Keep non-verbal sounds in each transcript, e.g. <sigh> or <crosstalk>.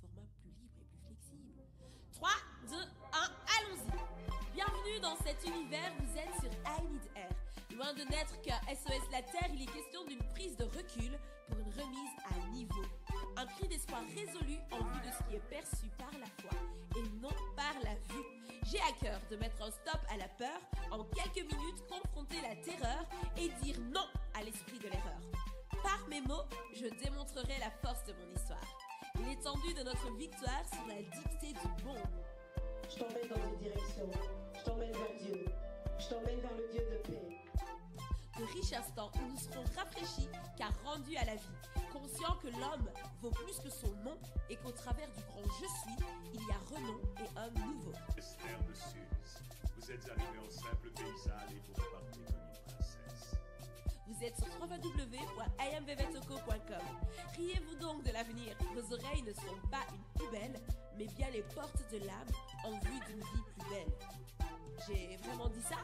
format plus libre et plus flexible. 3, 2, 1, allons-y Bienvenue dans cet univers, vous êtes sur I Need Air. Loin de n'être qu'un SOS La Terre, il est question d'une prise de recul pour une remise à niveau. Un cri d'espoir résolu en vue de ce qui est perçu par la foi et non par la vue. J'ai à cœur de mettre un stop à la peur, en quelques minutes confronter la terreur et dire non à l'esprit de l'erreur. Par mes mots, je démontrerai la force de mon histoire. L'étendue de notre victoire sous la dictée du bon. Je t'emmène dans une direction. Je t'emmène vers Dieu. Je t'emmène vers le Dieu de paix. De riches instants où nous serons rafraîchis car rendus à la vie, conscients que l'homme vaut plus que son nom et qu'au travers du grand je suis, il y a renom et homme nouveau. Esther de Suse, vous êtes arrivé en simple paysanne et vous repartez comme une princesse. Vous êtes sur www.iamvevetoko.com. Riez-vous donc de l'avenir? Vos oreilles ne sont pas une poubelle, mais bien les portes de l'âme en vue d'une vie plus belle. J'ai vraiment dit ça?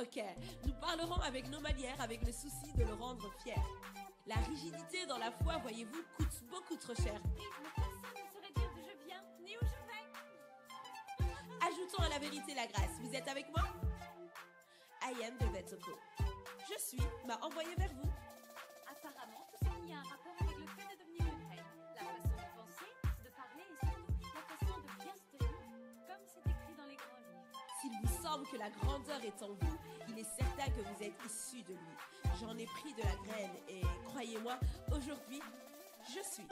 Ok, nous parlerons avec nos manières, avec le souci de le rendre fier. La rigidité dans la foi, voyez-vous, coûte beaucoup trop cher. Mais personne ne saurait dire d'où je viens, ni où je vais. Ajoutons à la vérité la grâce. Vous êtes avec moi? I am de Vetoko. Je suis m'a envoyé vers vous. Apparemment, tout ce qui a un rapport avec le fait de devenir une reine. La façon de penser, de parler et surtout la façon de bien se tenir, comme c'est écrit dans les grands livres. S'il vous semble que la grandeur est en vous, il est certain que vous êtes issu de lui. J'en ai pris de la graine et croyez-moi, aujourd'hui, je suis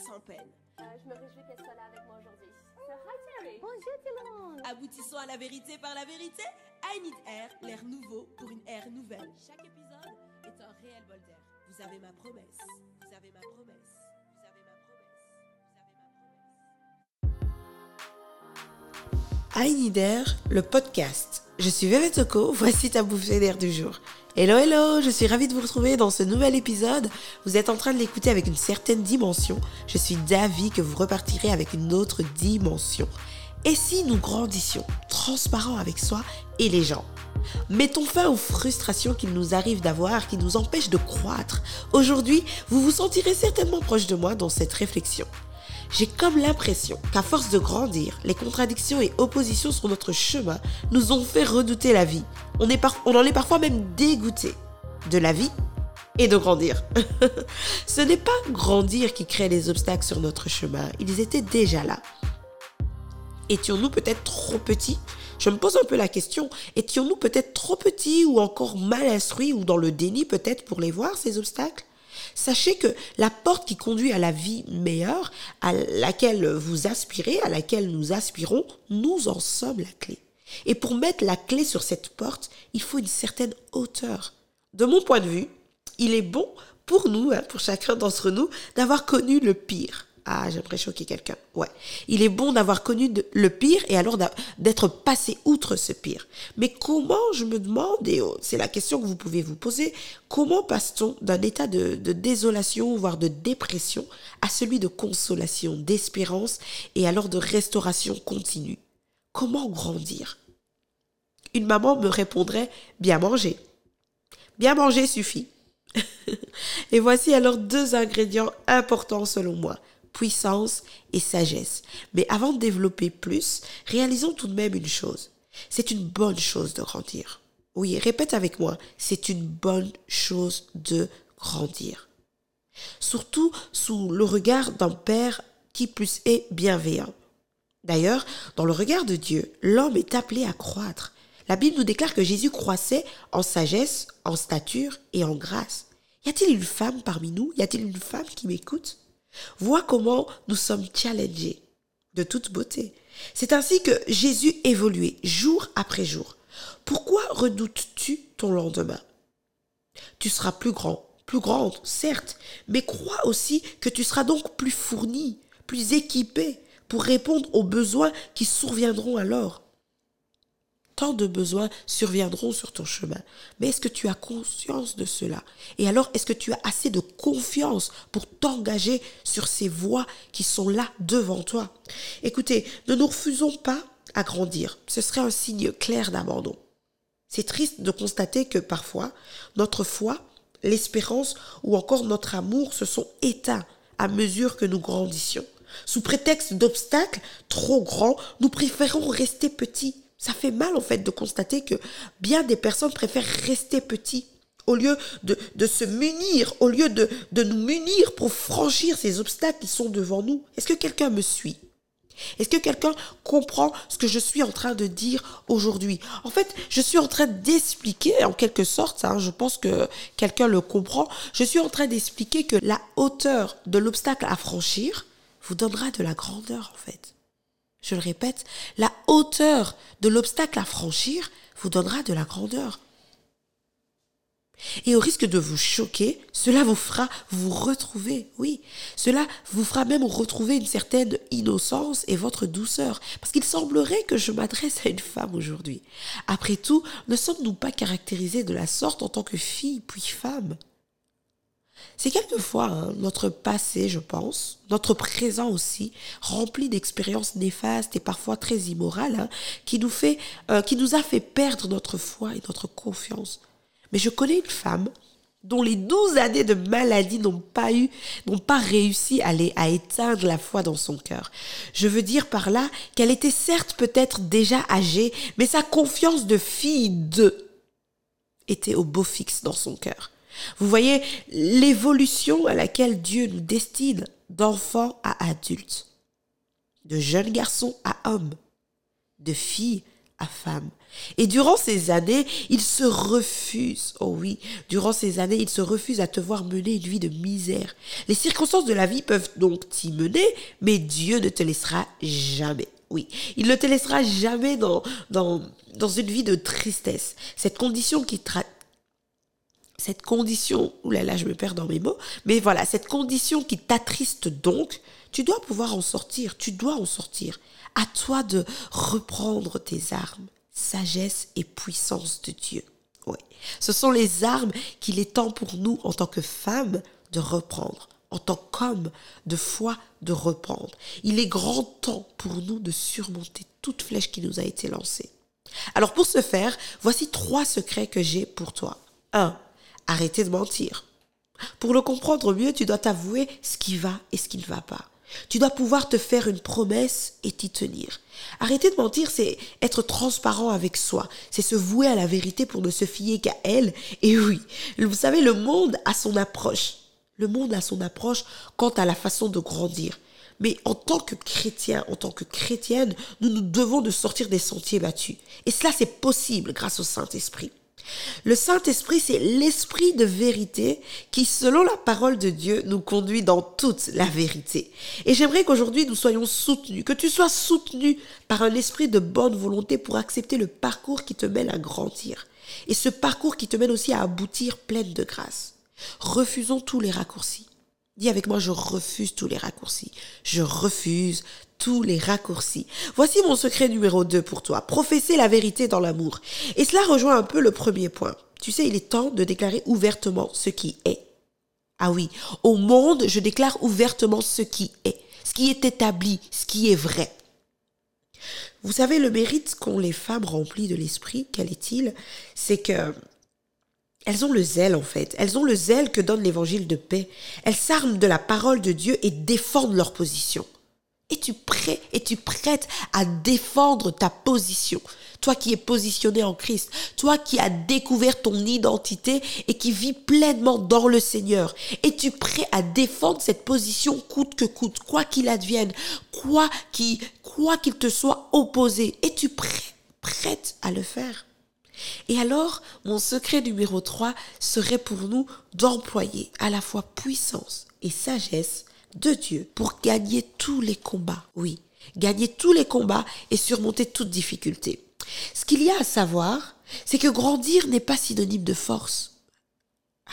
sans peine. Euh, je me réjouis qu'elle soit là avec moi aujourd'hui. So, hi Terry. Bonjour tout le monde. Aboutissons à la vérité par la vérité. I need air, l'air nouveau pour une ère nouvelle. Chaque épisode est un réel bol d'air. Vous avez ma promesse. Vous avez ma promesse. Vous avez ma promesse. Vous avez ma promesse. I Need Air, le podcast. Je suis Toko, voici ta bouffée d'air du jour. Hello hello, je suis ravie de vous retrouver dans ce nouvel épisode. Vous êtes en train de l'écouter avec une certaine dimension. Je suis d'avis que vous repartirez avec une autre dimension. Et si nous grandissions, transparents avec soi et les gens? Mettons fin aux frustrations qu'il nous arrive d'avoir, qui nous empêchent de croître. Aujourd'hui, vous vous sentirez certainement proche de moi dans cette réflexion. J'ai comme l'impression qu'à force de grandir, les contradictions et oppositions sur notre chemin nous ont fait redouter la vie. On, en est parfois même dégoûté de la vie et de grandir. <laughs> Ce n'est pas grandir qui crée les obstacles sur notre chemin, ils étaient déjà là. Étions-nous peut-être trop petits? Je me pose un peu la question, étions-nous peut-être trop petits ou encore mal instruits ou dans le déni peut-être pour les voir, ces obstacles? Sachez que la porte qui conduit à la vie meilleure, à laquelle vous aspirez, à laquelle nous aspirons, nous en sommes la clé. Et pour mettre la clé sur cette porte, il faut une certaine hauteur. De mon point de vue, il est bon pour nous, hein, pour chacun d'entre nous, d'avoir connu le pire. Ah, j'aimerais choquer quelqu'un. Ouais. Il est bon d'avoir connu le pire et alors d'être passé outre ce pire. Mais comment, je me demande, et oh, c'est la question que vous pouvez vous poser, comment passe-t-on d'un état de, de désolation, voire de dépression, à celui de consolation, d'espérance et alors de restauration continue? Comment grandir? Une maman me répondrait bien manger. Bien manger suffit. <laughs> Et voici alors deux ingrédients importants selon moi, puissance et sagesse. Mais avant de développer plus, réalisons tout de même une chose. C'est une bonne chose de grandir. Oui, répète avec moi, c'est une bonne chose de grandir. Surtout sous le regard d'un père qui plus est bienveillant. D'ailleurs, dans le regard de Dieu, l'homme est appelé à croître. La Bible nous déclare que Jésus croissait en sagesse, en stature et en grâce. Y a-t-il une femme parmi nous? Y a-t-il une femme qui m'écoute? Vois comment nous sommes challengés de toute beauté. C'est ainsi que Jésus évoluait jour après jour. Pourquoi redoutes-tu ton lendemain? Tu seras plus grand, plus grande, certes, mais crois aussi que tu seras donc plus fourni, plus équipé pour répondre aux besoins qui surviendront alors. Tant de besoins surviendront sur ton chemin. Mais est-ce que tu as conscience de cela? Et alors, est-ce que tu as assez de confiance pour t'engager sur ces voies qui sont là devant toi? Écoutez, ne nous refusons pas à grandir. Ce serait un signe clair d'abandon. C'est triste de constater que parfois, notre foi, l'espérance ou encore notre amour se sont éteints à mesure que nous grandissions. Sous prétexte d'obstacles trop grands, nous préférons rester petits. Ça fait mal en fait de constater que bien des personnes préfèrent rester petits au lieu de, de se munir, au lieu de, de nous munir pour franchir ces obstacles qui sont devant nous. Est-ce que quelqu'un me suit? Est-ce que quelqu'un comprend ce que je suis en train de dire aujourd'hui? En fait, je suis en train d'expliquer, en quelque sorte, hein, je pense que quelqu'un le comprend, je suis en train d'expliquer que la hauteur de l'obstacle à franchir vous donnera de la grandeur, en fait. Je le répète, la hauteur de l'obstacle à franchir vous donnera de la grandeur. Et au risque de vous choquer, cela vous fera vous retrouver, oui. Cela vous fera même retrouver une certaine innocence et votre douceur. Parce qu'il semblerait que je m'adresse à une femme aujourd'hui. Après tout, ne sommes-nous pas caractérisés de la sorte en tant que fille puis femme? C'est quelquefois hein, notre passé, je pense, notre présent aussi, rempli d'expériences néfastes et parfois très immorales, hein, qui nous fait, euh, qui nous a fait perdre notre foi et notre confiance. Mais je connais une femme dont les douze années de maladie n'ont pas eu, n'ont pas réussi à, à éteindre la foi dans son cœur. Je veux dire par là qu'elle était certes peut-être déjà âgée, mais sa confiance de fille de était au beau fixe dans son cœur. Vous voyez l'évolution à laquelle Dieu nous destine d'enfants à adultes, de jeunes garçons à hommes, de filles à femmes. Et durant ces années, il se refuse, oh oui, durant ces années, il se refuse à te voir mener une vie de misère. Les circonstances de la vie peuvent donc t'y mener, mais Dieu ne te laissera jamais. Oui, il ne te laissera jamais dans, dans, dans une vie de tristesse. Cette condition qui, cette condition, oulala, là je me perds dans mes mots, mais voilà, cette condition qui t'attriste donc, tu dois pouvoir en sortir, tu dois en sortir. À toi de reprendre tes armes, sagesse et puissance de Dieu. Oui, ce sont les armes qu'il est temps pour nous en tant que femmes de reprendre, en tant qu'hommes de foi de reprendre. Il est grand temps pour nous de surmonter toute flèche qui nous a été lancée. Alors pour ce faire, voici trois secrets que j'ai pour toi. 1 arrêtez de mentir. Pour le comprendre mieux, tu dois t'avouer ce qui va et ce qui ne va pas. Tu dois pouvoir te faire une promesse et t'y tenir. Arrêter de mentir, c'est être transparent avec soi. C'est se vouer à la vérité pour ne se fier qu'à elle. Et oui, vous savez, le monde a son approche. Le monde a son approche quant à la façon de grandir. Mais en tant que chrétien, en tant que chrétienne, nous nous devons de sortir des sentiers battus. Et cela, c'est possible grâce au Saint-Esprit. Le Saint-Esprit, c'est l'esprit de vérité qui, selon la parole de Dieu, nous conduit dans toute la vérité. Et j'aimerais qu'aujourd'hui nous soyons soutenus, que tu sois soutenu par un esprit de bonne volonté pour accepter le parcours qui te mène à grandir. Et ce parcours qui te mène aussi à aboutir pleine de grâce. Refusons tous les raccourcis. Dis avec moi, je refuse tous les raccourcis. Je refuse tous les raccourcis. Voici mon secret numéro 2 pour toi. Professer la vérité dans l'amour. Et cela rejoint un peu le premier point. Tu sais, il est temps de déclarer ouvertement ce qui est. Ah oui, au monde, je déclare ouvertement ce qui est, ce qui est établi, ce qui est vrai. Vous savez, le mérite qu'ont les femmes remplies de l'esprit, quel est-il? C'est que elles ont le zèle en fait. Elles ont le zèle que donne l'évangile de paix. Elles s'arment de la parole de Dieu et défendent leur position. Es-tu es-tu prête à défendre ta position Toi qui es positionné en Christ, toi qui as découvert ton identité et qui vis pleinement dans le Seigneur. Es-tu prêt à défendre cette position coûte que coûte, quoi qu'il advienne, quoi qu'il quoi qu'il te soit opposé Es-tu prêt, prête à le faire et alors, mon secret numéro 3 serait pour nous d'employer à la fois puissance et sagesse de Dieu pour gagner tous les combats. Oui, gagner tous les combats et surmonter toute difficulté. Ce qu'il y a à savoir, c'est que grandir n'est pas synonyme de force.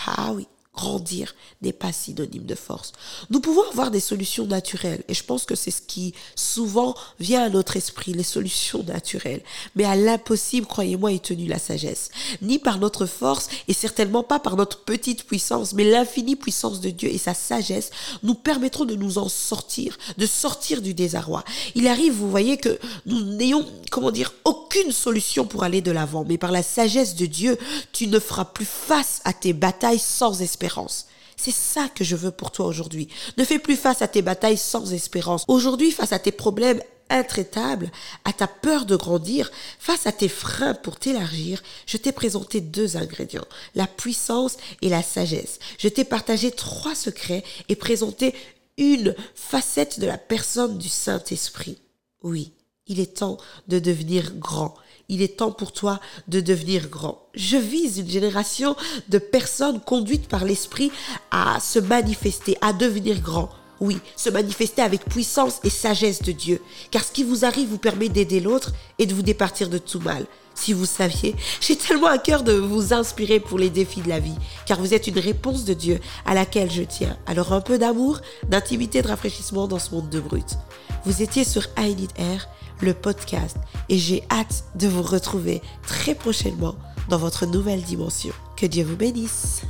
Ah oui, grandir n'est pas synonyme de force. Nous pouvons avoir des solutions naturelles et je pense que c'est ce qui souvent vient à notre esprit, les solutions naturelles. Mais à l'impossible, croyez-moi, est tenue la sagesse. Ni par notre force et certainement pas par notre petite puissance, mais l'infinie puissance de Dieu et sa sagesse nous permettront de nous en sortir, de sortir du désarroi. Il arrive, vous voyez, que nous n'ayons, comment dire, aucune solution pour aller de l'avant, mais par la sagesse de Dieu, tu ne feras plus face à tes batailles sans C'est ça que je veux pour toi aujourd'hui. Ne fais plus face à tes batailles sans espérance. Aujourd'hui, face à tes problèmes intraitables, à ta peur de grandir, face à tes freins pour t'élargir, je t'ai présenté deux ingrédients, la puissance et la sagesse. Je t'ai partagé trois secrets et présenté une facette de la personne du Saint-Esprit. Oui, il est temps de devenir grand. Il est temps pour toi de devenir grand. Je vise une génération de personnes conduites par l'Esprit à se manifester, à devenir grand. Oui, se manifester avec puissance et sagesse de Dieu. Car ce qui vous arrive vous permet d'aider l'autre et de vous départir de tout mal. Si vous saviez, <laughs> j'ai tellement à cœur de vous inspirer pour les défis de la vie, car vous êtes une réponse de Dieu à laquelle je tiens. Alors un peu d'amour, d'intimité, de rafraîchissement dans ce monde de brut. Vous étiez sur I Need Air, le podcast, et j'ai hâte de vous retrouver très prochainement dans votre nouvelle dimension. Que Dieu vous bénisse.